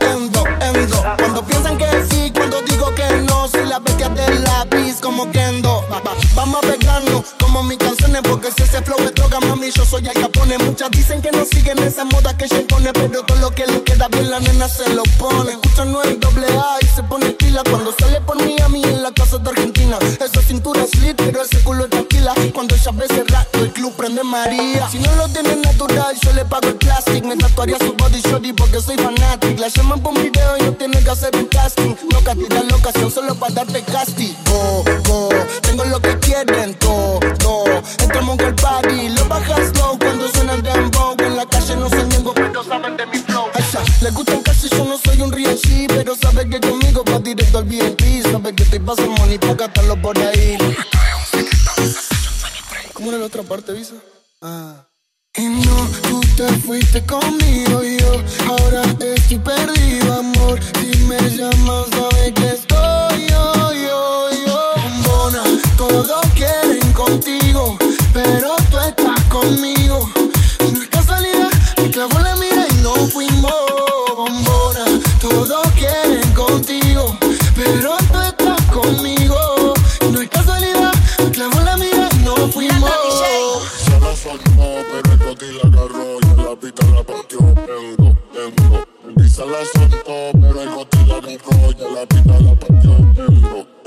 endo, endo. Cuando piensan que sí, cuando digo que no, soy la bestia del lápiz como Kendo. Vamos a pegarnos como mis canciones, porque si ese flow es droga, mami, yo soy el capone. Muchas dicen que no siguen esa moda que se pone, pero todo lo que le queda bien la nena se lo pone. Escucha no el doble A y se pone pila cuando sale por mí a mí en la casa de Argentina. Esa cintura es lit, pero ese el club prende María. Si no lo tiene natural, yo le pago el plastic. Me tatuaría su body shorty porque soy fanatic. La llaman por un video y no tiene que hacer un casting. No castigar la ocasión solo para darte casting. Go, go, tengo lo que quieren todo. Entramos con el party, lo bajas low cuando suena el dembow. En la calle no soy niego, pero saben de mi flow. Esa, le gustan casi, yo no soy un real G, pero sabe que conmigo va directo al VIP. Sabe que te paso money para gastarlo por ahí. ¿Cómo la otra parte, Visa? Ah. Y no, tú te fuiste conmigo y yo ahora estoy perdido, amor. Si me llamas, sabes que estoy yo, yo, yo. Bombona, todos quieren contigo, pero tú estás conmigo. No es casualidad, me clavo la mira y no fuimos. Bombona, todos quieren contigo, pero Pero el coti la agarró la pista la partió. Tengo. Y se la soltó, pero el coti la agarró la pista la partió. Tengo.